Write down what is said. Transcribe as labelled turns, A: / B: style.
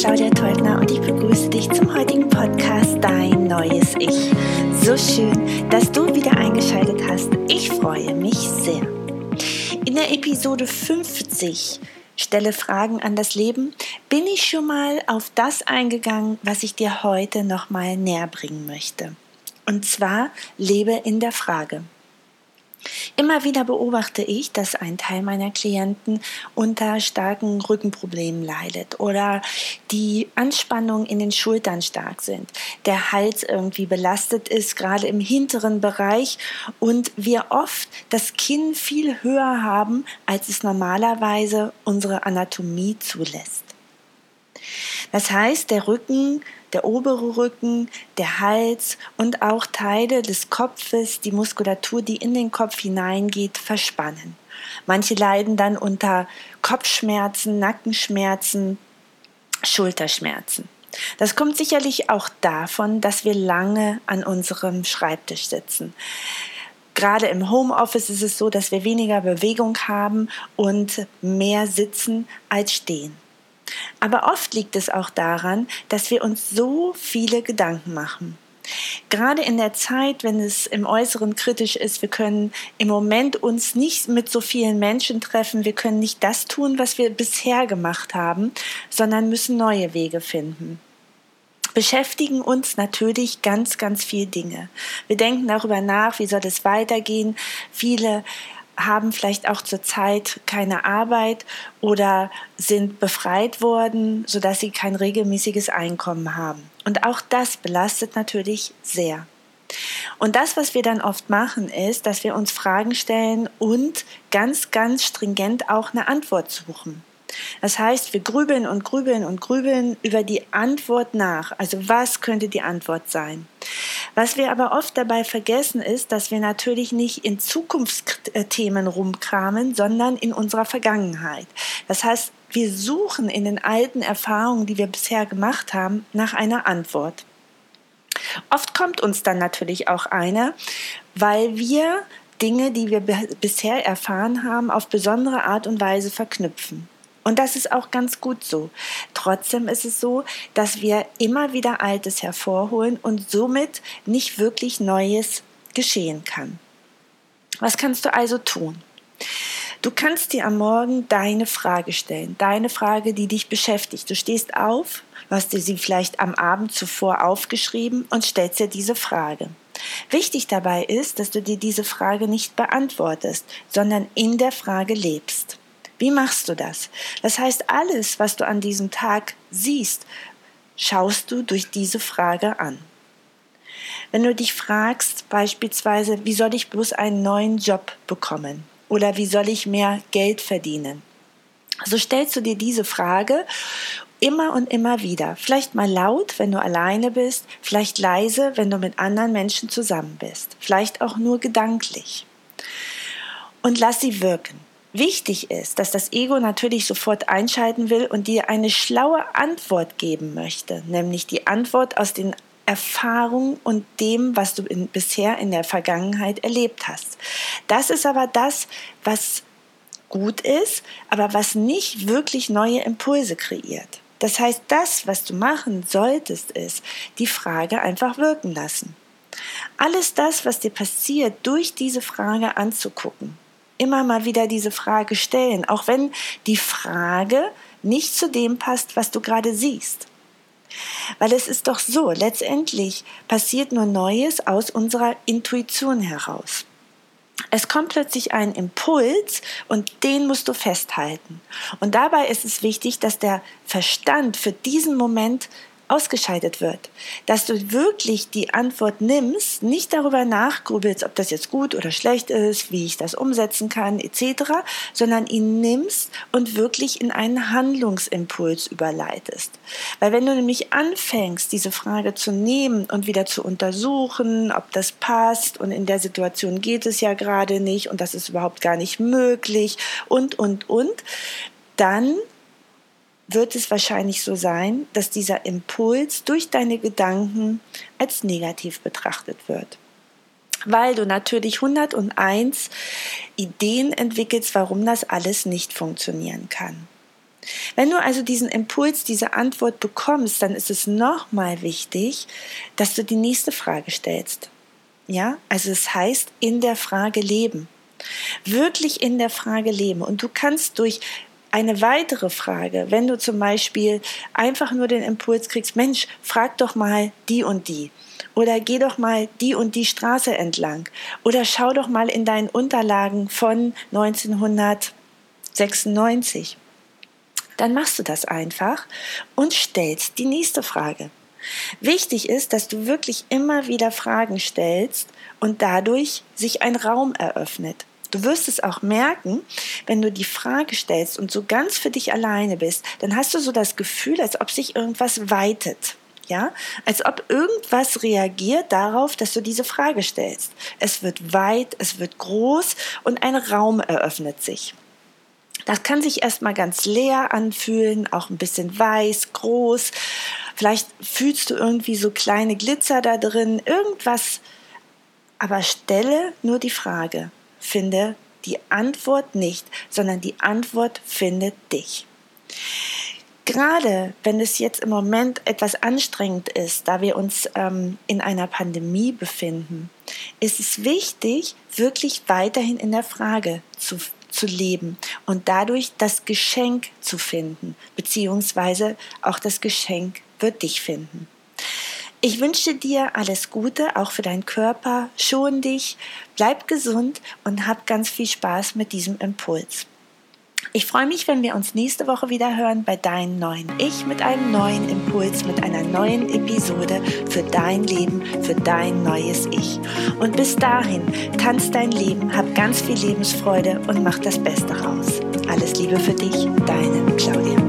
A: Claudia Teubner und ich begrüße dich zum heutigen Podcast Dein neues Ich. So schön, dass du wieder eingeschaltet hast. Ich freue mich sehr. In der Episode 50 Stelle Fragen an das Leben, bin ich schon mal auf das eingegangen, was ich dir heute nochmal näher bringen möchte. Und zwar lebe in der Frage. Immer wieder beobachte ich, dass ein Teil meiner Klienten unter starken Rückenproblemen leidet oder die Anspannung in den Schultern stark sind, der Hals irgendwie belastet ist, gerade im hinteren Bereich und wir oft das Kinn viel höher haben, als es normalerweise unsere Anatomie zulässt. Das heißt, der Rücken der obere Rücken, der Hals und auch Teile des Kopfes, die Muskulatur, die in den Kopf hineingeht, verspannen. Manche leiden dann unter Kopfschmerzen, Nackenschmerzen, Schulterschmerzen. Das kommt sicherlich auch davon, dass wir lange an unserem Schreibtisch sitzen. Gerade im Homeoffice ist es so, dass wir weniger Bewegung haben und mehr sitzen als stehen. Aber oft liegt es auch daran, dass wir uns so viele Gedanken machen. Gerade in der Zeit, wenn es im Äußeren kritisch ist, wir können im Moment uns nicht mit so vielen Menschen treffen, wir können nicht das tun, was wir bisher gemacht haben, sondern müssen neue Wege finden beschäftigen uns natürlich ganz, ganz viele Dinge. Wir denken darüber nach, wie soll es weitergehen. Viele haben vielleicht auch zurzeit keine Arbeit oder sind befreit worden, sodass sie kein regelmäßiges Einkommen haben. Und auch das belastet natürlich sehr. Und das, was wir dann oft machen, ist, dass wir uns Fragen stellen und ganz, ganz stringent auch eine Antwort suchen. Das heißt, wir grübeln und grübeln und grübeln über die Antwort nach. Also was könnte die Antwort sein? Was wir aber oft dabei vergessen ist, dass wir natürlich nicht in Zukunftsthemen rumkramen, sondern in unserer Vergangenheit. Das heißt, wir suchen in den alten Erfahrungen, die wir bisher gemacht haben, nach einer Antwort. Oft kommt uns dann natürlich auch eine, weil wir Dinge, die wir bisher erfahren haben, auf besondere Art und Weise verknüpfen. Und das ist auch ganz gut so. Trotzdem ist es so, dass wir immer wieder Altes hervorholen und somit nicht wirklich Neues geschehen kann. Was kannst du also tun? Du kannst dir am Morgen deine Frage stellen, deine Frage, die dich beschäftigt. Du stehst auf, hast dir sie vielleicht am Abend zuvor aufgeschrieben und stellst dir diese Frage. Wichtig dabei ist, dass du dir diese Frage nicht beantwortest, sondern in der Frage lebst. Wie machst du das? Das heißt, alles, was du an diesem Tag siehst, schaust du durch diese Frage an. Wenn du dich fragst, beispielsweise, wie soll ich bloß einen neuen Job bekommen oder wie soll ich mehr Geld verdienen, so stellst du dir diese Frage immer und immer wieder. Vielleicht mal laut, wenn du alleine bist, vielleicht leise, wenn du mit anderen Menschen zusammen bist, vielleicht auch nur gedanklich. Und lass sie wirken. Wichtig ist, dass das Ego natürlich sofort einschalten will und dir eine schlaue Antwort geben möchte, nämlich die Antwort aus den Erfahrungen und dem, was du in, bisher in der Vergangenheit erlebt hast. Das ist aber das, was gut ist, aber was nicht wirklich neue Impulse kreiert. Das heißt, das, was du machen solltest, ist, die Frage einfach wirken lassen. Alles das, was dir passiert, durch diese Frage anzugucken immer mal wieder diese Frage stellen, auch wenn die Frage nicht zu dem passt, was du gerade siehst. Weil es ist doch so, letztendlich passiert nur Neues aus unserer Intuition heraus. Es kommt plötzlich ein Impuls und den musst du festhalten. Und dabei ist es wichtig, dass der Verstand für diesen Moment ausgeschaltet wird. Dass du wirklich die Antwort nimmst, nicht darüber nachgrübelst, ob das jetzt gut oder schlecht ist, wie ich das umsetzen kann, etc., sondern ihn nimmst und wirklich in einen Handlungsimpuls überleitest. Weil wenn du nämlich anfängst, diese Frage zu nehmen und wieder zu untersuchen, ob das passt und in der Situation geht es ja gerade nicht und das ist überhaupt gar nicht möglich und, und, und, dann wird es wahrscheinlich so sein, dass dieser Impuls durch deine Gedanken als negativ betrachtet wird. Weil du natürlich 101 Ideen entwickelst, warum das alles nicht funktionieren kann. Wenn du also diesen Impuls, diese Antwort bekommst, dann ist es nochmal wichtig, dass du die nächste Frage stellst. Ja, also es heißt in der Frage leben. Wirklich in der Frage leben. Und du kannst durch eine weitere Frage, wenn du zum Beispiel einfach nur den Impuls kriegst, Mensch, frag doch mal die und die. Oder geh doch mal die und die Straße entlang. Oder schau doch mal in deinen Unterlagen von 1996 dann machst du das einfach und stellst die nächste Frage. Wichtig ist, dass du wirklich immer wieder Fragen stellst und dadurch sich ein Raum eröffnet. Du wirst es auch merken, wenn du die Frage stellst und so ganz für dich alleine bist, dann hast du so das Gefühl, als ob sich irgendwas weitet. Ja, als ob irgendwas reagiert darauf, dass du diese Frage stellst. Es wird weit, es wird groß und ein Raum eröffnet sich. Das kann sich erstmal ganz leer anfühlen, auch ein bisschen weiß, groß. Vielleicht fühlst du irgendwie so kleine Glitzer da drin, irgendwas. Aber stelle nur die Frage, finde die Antwort nicht, sondern die Antwort findet dich. Gerade wenn es jetzt im Moment etwas anstrengend ist, da wir uns ähm, in einer Pandemie befinden, ist es wichtig, wirklich weiterhin in der Frage zu zu leben und dadurch das Geschenk zu finden, beziehungsweise auch das Geschenk wird dich finden. Ich wünsche dir alles Gute, auch für deinen Körper. Schon dich, bleib gesund und hab ganz viel Spaß mit diesem Impuls. Ich freue mich, wenn wir uns nächste Woche wieder hören bei Deinem neuen Ich mit einem neuen Impuls, mit einer neuen Episode für dein Leben, für dein neues Ich. Und bis dahin, tanz dein Leben, hab ganz viel Lebensfreude und mach das Beste raus. Alles Liebe für dich, deine Claudia.